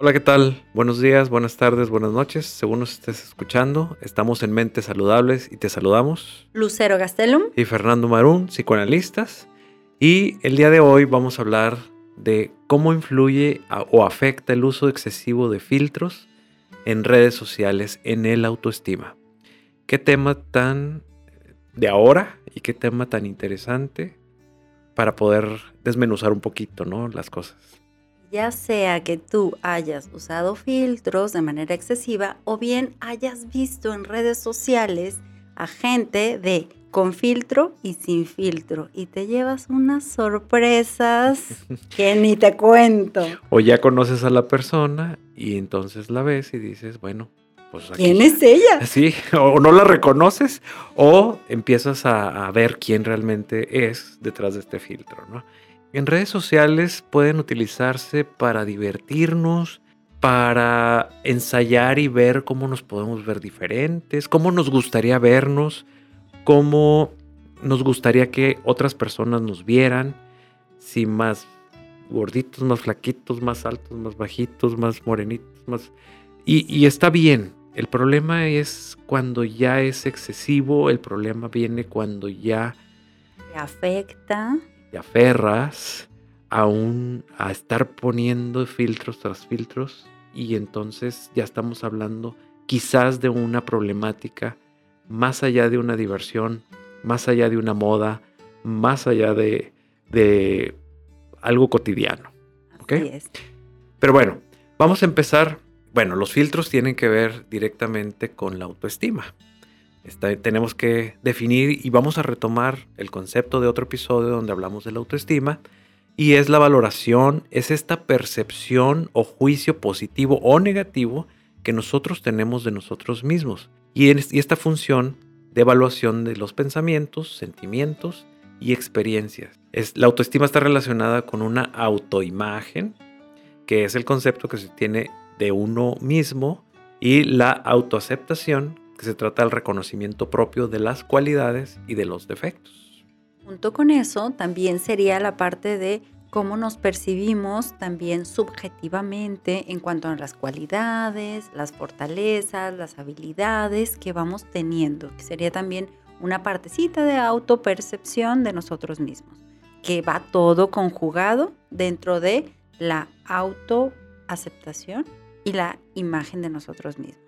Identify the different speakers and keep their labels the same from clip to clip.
Speaker 1: Hola, ¿qué tal? Buenos días, buenas tardes, buenas noches. Según nos estés escuchando, estamos en Mentes Saludables y te saludamos.
Speaker 2: Lucero Gastelum.
Speaker 1: Y Fernando Marún, psicoanalistas. Y el día de hoy vamos a hablar de cómo influye o afecta el uso excesivo de filtros en redes sociales en el autoestima. Qué tema tan de ahora y qué tema tan interesante para poder desmenuzar un poquito, ¿no? Las cosas
Speaker 2: ya sea que tú hayas usado filtros de manera excesiva o bien hayas visto en redes sociales a gente de con filtro y sin filtro y te llevas unas sorpresas que ni te cuento.
Speaker 1: O ya conoces a la persona y entonces la ves y dices, bueno, pues
Speaker 2: aquí. ¿Quién es ella?
Speaker 1: Sí, o no la reconoces o empiezas a, a ver quién realmente es detrás de este filtro, ¿no? En redes sociales pueden utilizarse para divertirnos, para ensayar y ver cómo nos podemos ver diferentes, cómo nos gustaría vernos, cómo nos gustaría que otras personas nos vieran, si más gorditos, más flaquitos, más altos, más bajitos, más morenitos, más... Y, está bien. El problema es cuando ya es excesivo, el problema viene cuando ya...
Speaker 2: Afecta
Speaker 1: te aferras a, a estar poniendo filtros tras filtros y entonces ya estamos hablando quizás de una problemática más allá de una diversión, más allá de una moda, más allá de, de algo cotidiano. Pero bueno, vamos a empezar. Bueno, los filtros tienen que ver directamente con la autoestima tenemos que definir y vamos a retomar el concepto de otro episodio donde hablamos de la autoestima y es la valoración, es esta percepción o juicio positivo o negativo que nosotros tenemos de nosotros mismos y, y esta función de evaluación de los pensamientos, sentimientos y experiencias. Es, la autoestima está relacionada con una autoimagen, que es el concepto que se tiene de uno mismo, y la autoaceptación, que se trata del reconocimiento propio de las cualidades y de los defectos.
Speaker 2: Junto con eso, también sería la parte de cómo nos percibimos también subjetivamente en cuanto a las cualidades, las fortalezas, las habilidades que vamos teniendo, sería también una partecita de autopercepción de nosotros mismos, que va todo conjugado dentro de la autoaceptación y la imagen de nosotros mismos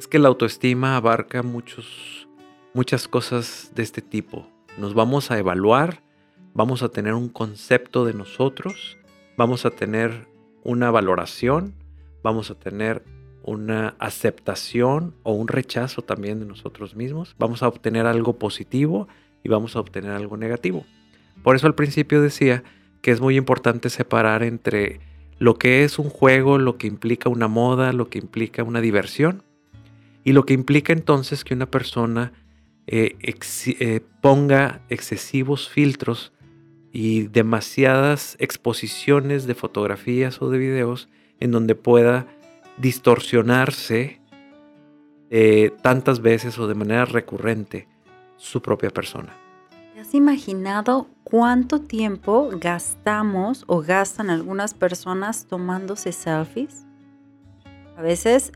Speaker 1: es que la autoestima abarca muchos, muchas cosas de este tipo. Nos vamos a evaluar, vamos a tener un concepto de nosotros, vamos a tener una valoración, vamos a tener una aceptación o un rechazo también de nosotros mismos, vamos a obtener algo positivo y vamos a obtener algo negativo. Por eso al principio decía que es muy importante separar entre lo que es un juego, lo que implica una moda, lo que implica una diversión y lo que implica entonces que una persona eh, eh, ponga excesivos filtros y demasiadas exposiciones de fotografías o de videos en donde pueda distorsionarse eh, tantas veces o de manera recurrente su propia persona.
Speaker 2: ¿Te has imaginado cuánto tiempo gastamos o gastan algunas personas tomándose selfies? A veces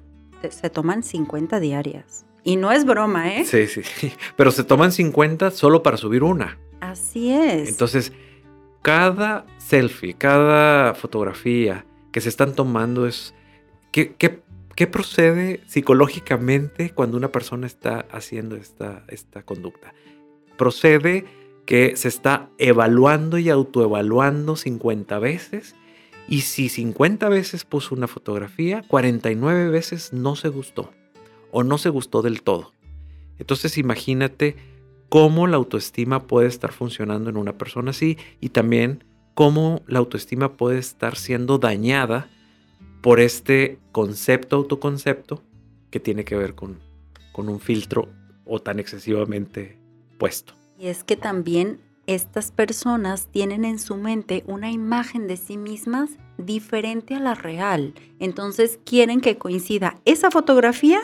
Speaker 2: se toman 50 diarias. Y no es broma, ¿eh?
Speaker 1: Sí, sí, Pero se toman 50 solo para subir una.
Speaker 2: Así es.
Speaker 1: Entonces, cada selfie, cada fotografía que se están tomando es... ¿Qué, qué, procede psicológicamente cuando una persona está haciendo esta, esta conducta? Procede que se está evaluando y autoevaluando 50 veces y si 50 veces puso una fotografía, 49 veces no se gustó o no se gustó del todo. Entonces imagínate cómo la autoestima puede estar funcionando en una persona así y también cómo la autoestima puede estar siendo dañada por este concepto, autoconcepto, que tiene que ver con, con un filtro o tan excesivamente puesto.
Speaker 2: Y es que también estas personas tienen en su mente una imagen de sí mismas diferente a la real. Entonces quieren que coincida esa fotografía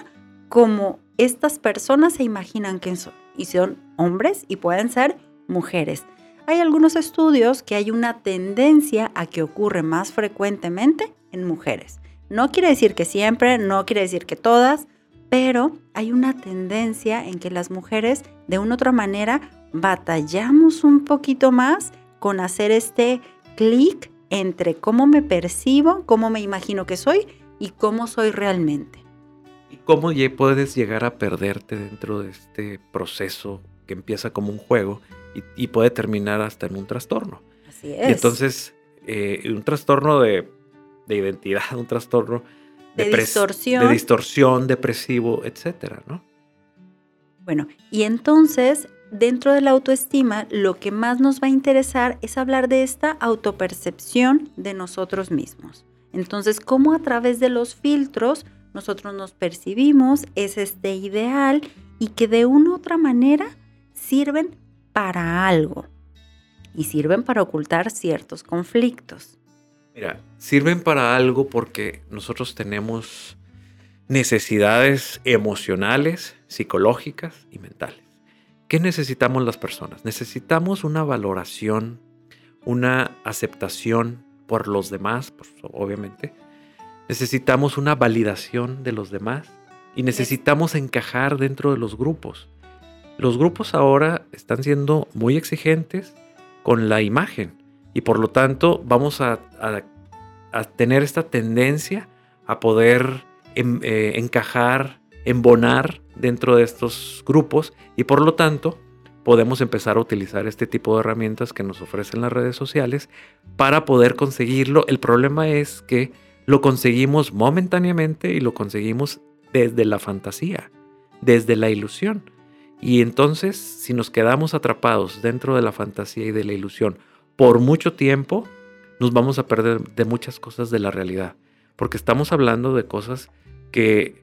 Speaker 2: como estas personas se imaginan que son. Y son hombres y pueden ser mujeres. Hay algunos estudios que hay una tendencia a que ocurre más frecuentemente en mujeres. No quiere decir que siempre, no quiere decir que todas, pero hay una tendencia en que las mujeres de una u otra manera batallamos un poquito más con hacer este clic entre cómo me percibo, cómo me imagino que soy y cómo soy realmente.
Speaker 1: ¿Y cómo puedes llegar a perderte dentro de este proceso que empieza como un juego y, puede terminar hasta en un trastorno?
Speaker 2: Así es.
Speaker 1: entonces, eh, un trastorno de, identidad, un trastorno
Speaker 2: de, distorsión.
Speaker 1: de distorsión, depresivo, etcétera, ¿no?
Speaker 2: Bueno, y entonces dentro de la autoestima, lo que más nos va a interesar es hablar de esta autopercepción de nosotros mismos. Entonces, cómo a través de los filtros nosotros nos percibimos, es este ideal y que de una u otra manera sirven para algo y sirven para ocultar ciertos conflictos.
Speaker 1: Mira, sirven para algo porque nosotros tenemos necesidades emocionales, psicológicas y mentales. ¿Qué necesitamos las personas? Necesitamos una valoración, una aceptación por los demás, obviamente. Necesitamos una validación de los demás y necesitamos encajar dentro de los grupos. Los grupos ahora están siendo muy exigentes con la imagen y por lo tanto vamos a, tener esta tendencia a poder em, eh, encajar, embonar dentro de estos grupos y por lo tanto podemos empezar a utilizar este tipo de herramientas que nos ofrecen las redes sociales para poder conseguirlo. El problema es que lo conseguimos momentáneamente y lo conseguimos desde la fantasía, desde la ilusión. Y entonces, si nos quedamos atrapados dentro de la fantasía y de la ilusión por mucho tiempo, nos vamos a perder de muchas cosas de la realidad. Porque estamos hablando de cosas que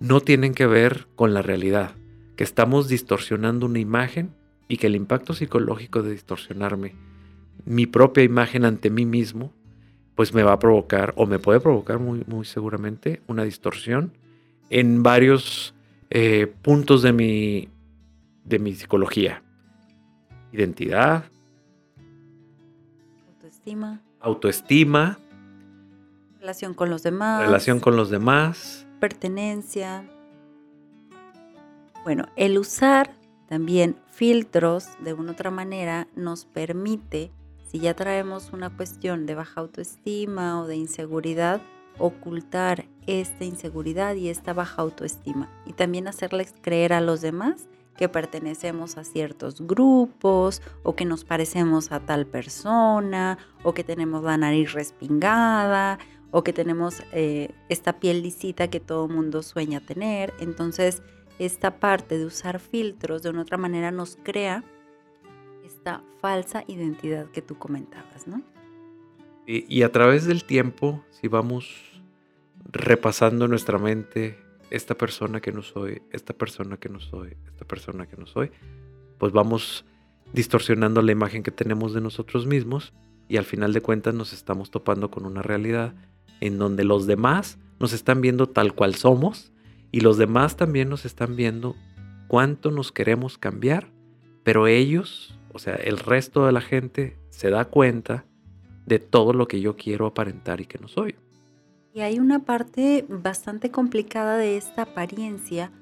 Speaker 1: no tienen que ver con la realidad, que estamos distorsionando una imagen y que el impacto psicológico de distorsionarme mi propia imagen ante mí mismo, pues me va a provocar o me puede provocar muy, muy seguramente una distorsión en varios eh, puntos de mi, de mi psicología. Identidad.
Speaker 2: Autoestima.
Speaker 1: Autoestima.
Speaker 2: Relación con los demás.
Speaker 1: Relación con los demás
Speaker 2: pertenencia. Bueno, el usar también filtros de una otra manera nos permite, si ya traemos una cuestión de baja autoestima o de inseguridad, ocultar esta inseguridad y esta baja autoestima y también hacerles creer a los demás que pertenecemos a ciertos grupos o que nos parecemos a tal persona o que tenemos la nariz respingada o que tenemos eh, esta piel lisita que todo mundo sueña tener. Entonces, esta parte de usar filtros de una otra manera nos crea esta falsa identidad que tú comentabas, ¿no?
Speaker 1: Y, a través del tiempo, si vamos repasando nuestra mente, esta persona que no soy, esta persona que no soy, esta persona que no soy, pues vamos distorsionando la imagen que tenemos de nosotros mismos y al final de cuentas nos estamos topando con una realidad en donde los demás nos están viendo tal cual somos y los demás también nos están viendo cuánto nos queremos cambiar, pero ellos, o sea, el resto de la gente se da cuenta de todo lo que yo quiero aparentar y que no soy.
Speaker 2: Y hay una parte bastante complicada de esta apariencia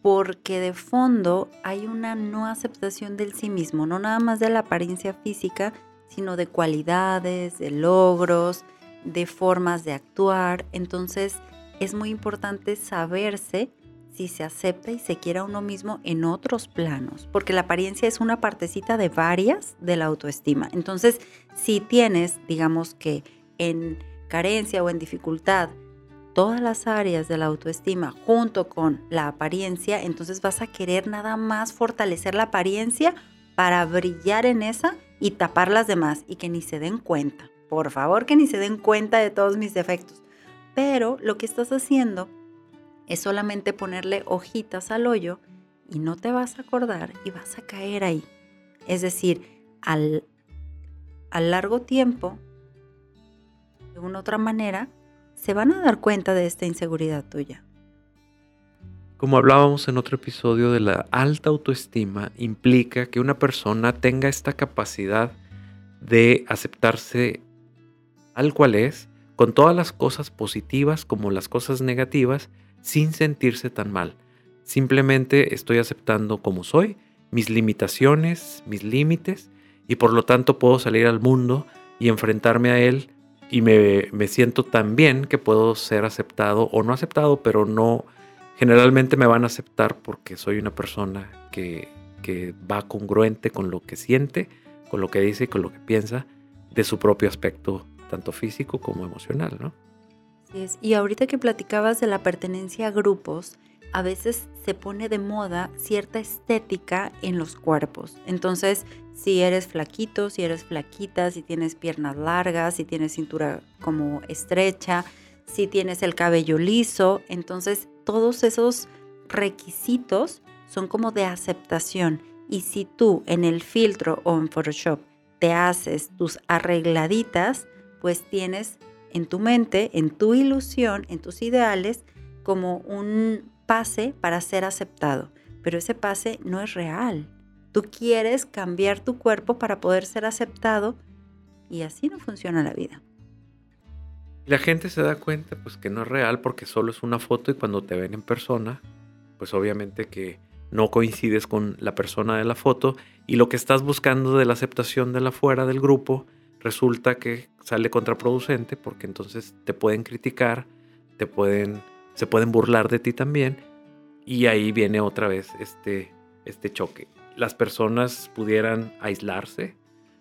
Speaker 2: porque de fondo hay una no aceptación del sí mismo, no nada más de la apariencia física, sino de cualidades, de logros, de formas de actuar. Entonces es muy importante saberse si se acepta y se quiere a uno mismo en otros planos, porque la apariencia es una partecita de varias de la autoestima. Entonces, si tienes, digamos que en carencia o en dificultad, todas las áreas de la autoestima junto con la apariencia, entonces vas a querer nada más fortalecer la apariencia para brillar en esa y tapar las demás y que ni se den cuenta por favor que ni se den cuenta de todos mis defectos. Pero lo que estás haciendo es solamente ponerle hojitas al hoyo y no te vas a acordar y vas a caer ahí. Es decir, al, al largo tiempo, de una otra manera, se van a dar cuenta de esta inseguridad tuya.
Speaker 1: Como hablábamos en otro episodio de la alta autoestima, implica que una persona tenga esta capacidad de aceptarse tal cual es, con todas las cosas positivas como las cosas negativas, sin sentirse tan mal. Simplemente estoy aceptando como soy, mis limitaciones, mis límites, y por lo tanto puedo salir al mundo y enfrentarme a él y me, me siento tan bien que puedo ser aceptado o no aceptado, pero no, generalmente me van a aceptar porque soy una persona que, que va congruente con lo que siente, con lo que dice y con lo que piensa de su propio aspecto, tanto físico como emocional, ¿no?
Speaker 2: Y ahorita que platicabas de la pertenencia a grupos, a veces se pone de moda cierta estética en los cuerpos. Entonces, si eres flaquito, si eres flaquita, si tienes piernas largas, si tienes cintura como estrecha, si tienes el cabello liso, entonces todos esos requisitos son como de aceptación. Y si tú en el filtro o en Photoshop te haces tus arregladitas, pues tienes en tu mente, en tu ilusión, en tus ideales, como un pase para ser aceptado. Pero ese pase no es real. Tú quieres cambiar tu cuerpo para poder ser aceptado y así no funciona la vida.
Speaker 1: La gente se da cuenta pues que no es real porque solo es una foto y cuando te ven en persona, pues obviamente que no coincides con la persona de la foto y lo que estás buscando de la aceptación de la fuera del grupo resulta que sale contraproducente porque entonces te pueden criticar, te pueden, se pueden burlar de ti también y ahí viene otra vez este, este choque. Las personas pudieran aislarse,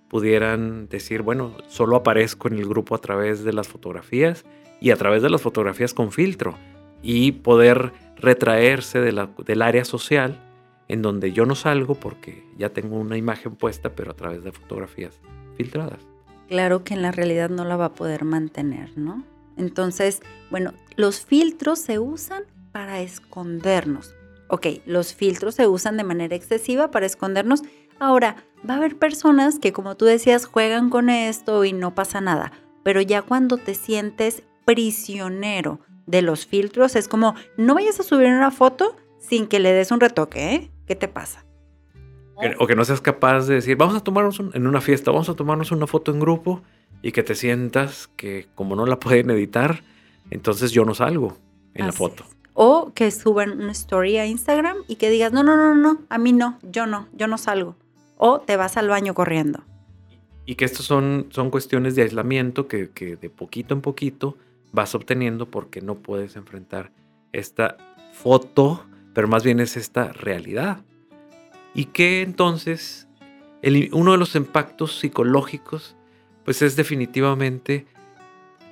Speaker 1: pudieran decir, bueno, solo aparezco en el grupo a través de las fotografías y a través de las fotografías con filtro y poder retraerse del área social en donde yo no salgo porque ya tengo una imagen puesta, pero a través de fotografías filtradas.
Speaker 2: Claro que en la realidad no la va a poder mantener, ¿no? Entonces, bueno, los filtros se usan para escondernos. Ok, los filtros se usan de manera excesiva para escondernos. Ahora, va a haber personas que, como tú decías, juegan con esto y no pasa nada. Pero ya cuando te sientes prisionero de los filtros, es como, no vayas a subir una foto sin que le des un retoque, ¿eh? ¿Qué te pasa?
Speaker 1: O que no seas capaz de decir, vamos a tomarnos en una fiesta, vamos a tomarnos una foto en grupo y que te sientas que como no la pueden editar, entonces yo no salgo en la foto.
Speaker 2: O que suban una story a Instagram y que digas, no, no, no, no, a mí no, yo no, yo no salgo. O te vas al baño corriendo.
Speaker 1: Y que estas son, son cuestiones de aislamiento que, que de poquito en poquito vas obteniendo porque no puedes enfrentar esta foto pero más bien es esta realidad. Y que entonces uno de los impactos psicológicos pues es definitivamente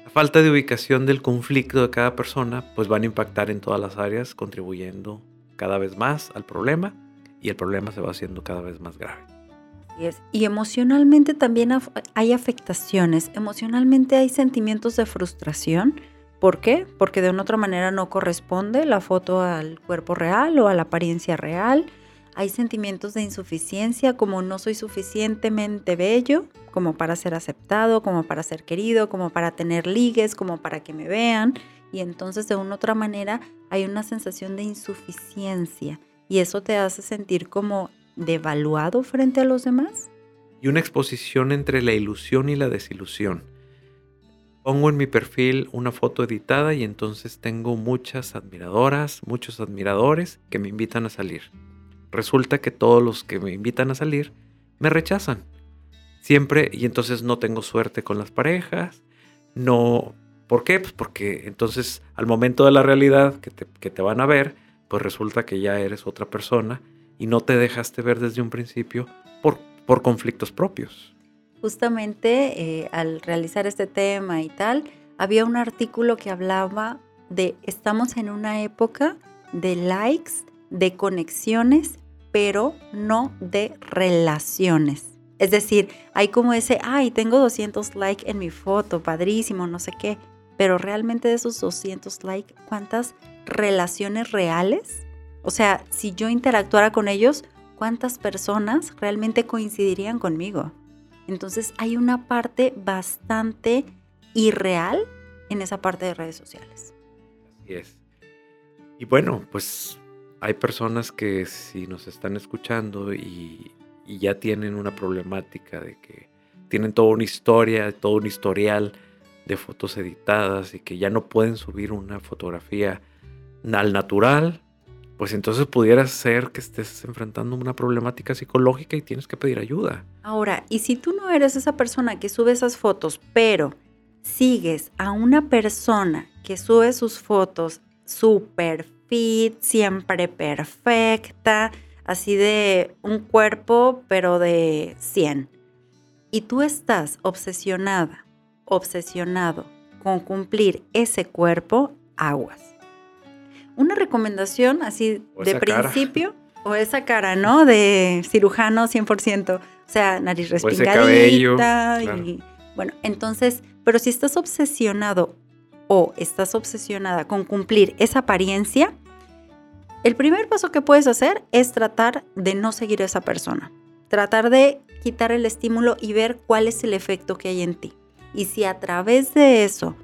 Speaker 1: la falta de ubicación del conflicto de cada persona, pues van a impactar en todas las áreas, contribuyendo cada vez más al problema y el problema se va haciendo cada vez más grave.
Speaker 2: Y emocionalmente también hay afectaciones, emocionalmente hay sentimientos de frustración, ¿Por qué? Porque de una otra manera no corresponde la foto al cuerpo real o a la apariencia real. Hay sentimientos de insuficiencia como no soy suficientemente bello como para ser aceptado, como para ser querido, como para tener ligues, como para que me vean. Y entonces de una otra manera hay una sensación de insuficiencia y eso te hace sentir como devaluado frente a los demás.
Speaker 1: Y una exposición entre la ilusión y la desilusión Pongo en mi perfil una foto editada y entonces tengo muchas admiradoras, muchos admiradores que me invitan a salir. Resulta que todos los que me invitan a salir me rechazan. Siempre, y entonces no tengo suerte con las parejas. No, ¿por qué? Pues porque entonces al momento de la realidad que te, que te van a ver, pues resulta que ya eres otra persona y no te dejaste ver desde un principio por, por conflictos propios
Speaker 2: justamente eh, al realizar este tema y tal, había un artículo que hablaba de estamos en una época de likes, de conexiones, pero no de relaciones. Es decir, hay como ese, ay, tengo 200 likes en mi foto, padrísimo, no sé qué, pero realmente de esos 200 likes, ¿cuántas relaciones reales? O sea, si yo interactuara con ellos, ¿cuántas personas realmente coincidirían conmigo? Entonces hay una parte bastante irreal en esa parte de redes sociales.
Speaker 1: Así es. Y bueno, pues hay personas que si nos están escuchando y, ya tienen una problemática de que tienen toda una historia, todo un historial de fotos editadas y que ya no pueden subir una fotografía al natural, pues entonces pudiera ser que estés enfrentando una problemática psicológica y tienes que pedir ayuda.
Speaker 2: Ahora, y si tú no eres esa persona que sube esas fotos, pero sigues a una persona que sube sus fotos super fit, siempre perfecta, así de un cuerpo, pero de 100, y tú estás obsesionada, obsesionado con cumplir ese cuerpo, aguas una recomendación así de principio, o esa cara, ¿no? De cirujano 100%, o sea, nariz respingadita. Y, bueno, entonces, pero si estás obsesionado o estás obsesionada con cumplir esa apariencia, el primer paso que puedes hacer es tratar de no seguir a esa persona. Tratar de quitar el estímulo y ver cuál es el efecto que hay en ti. Y si a través de eso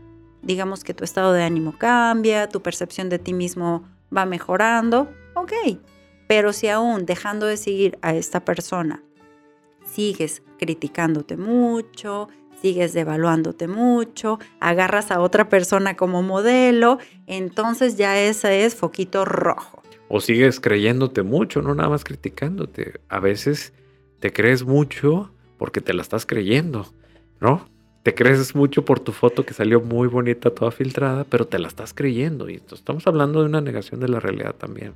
Speaker 2: digamos que tu estado de ánimo cambia, tu percepción de ti mismo va mejorando, ok. Pero si aún dejando de seguir a esta persona, sigues criticándote mucho, sigues devaluándote mucho, agarras a otra persona como modelo, entonces ya ese es foquito rojo.
Speaker 1: O sigues creyéndote mucho, no nada más criticándote. A veces te crees mucho porque te la estás creyendo, ¿no? te crees mucho por tu foto que salió muy bonita, toda filtrada, pero te la estás creyendo. Y estamos hablando de una negación de la realidad también.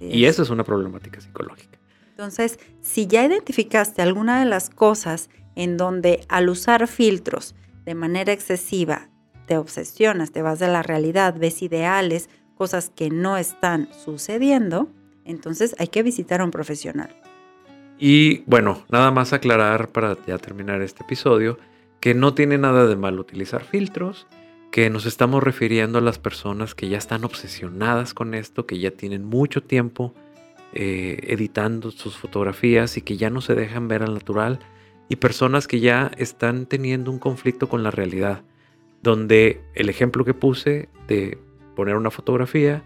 Speaker 1: y eso es una problemática psicológica.
Speaker 2: Entonces, si ya identificaste alguna de las cosas en donde al usar filtros de manera excesiva te obsesionas, te vas de la realidad, ves ideales, cosas que no están sucediendo, entonces hay que visitar a un profesional.
Speaker 1: Y bueno, nada más aclarar para ya terminar este episodio que no tiene nada de mal utilizar filtros, que nos estamos refiriendo a las personas que ya están obsesionadas con esto, que ya tienen mucho tiempo eh, editando sus fotografías y que ya no se dejan ver al natural, y personas que ya están teniendo un conflicto con la realidad, donde el ejemplo que puse de poner una fotografía,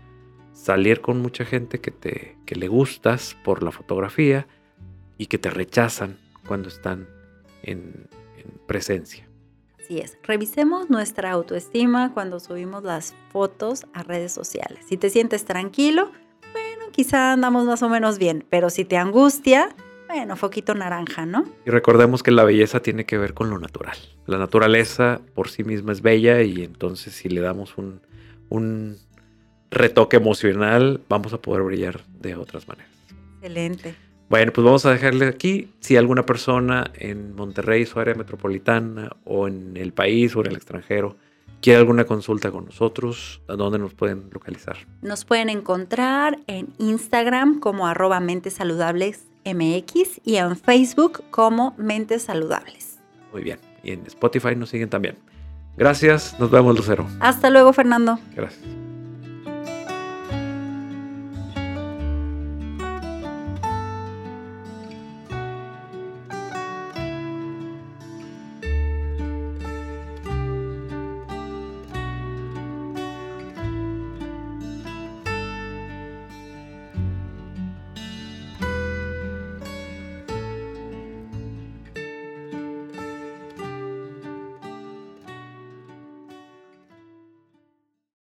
Speaker 1: salir con mucha gente que, te, que le gustas por la fotografía y que te rechazan cuando están en, presencia.
Speaker 2: Así es, revisemos nuestra autoestima cuando subimos las fotos a redes sociales. Si te sientes tranquilo, bueno, quizá andamos más o menos bien, pero si te angustia, bueno, foquito naranja, ¿no?
Speaker 1: Y recordemos que la belleza tiene que ver con lo natural. La naturaleza por sí misma es bella y entonces si le damos un, un retoque emocional, vamos a poder brillar de otras maneras.
Speaker 2: Excelente.
Speaker 1: Bueno, pues vamos a dejarle aquí. Si alguna persona en Monterrey, su área metropolitana, o en el país o en el extranjero, quiere alguna consulta con nosotros, ¿a dónde nos pueden localizar?
Speaker 2: Nos pueden encontrar en Instagram como arroba mentes saludables MX y en Facebook como mentes saludables.
Speaker 1: Muy bien. Y en Spotify nos siguen también. Gracias. Nos vemos, Lucero.
Speaker 2: Hasta luego, Fernando.
Speaker 1: Gracias.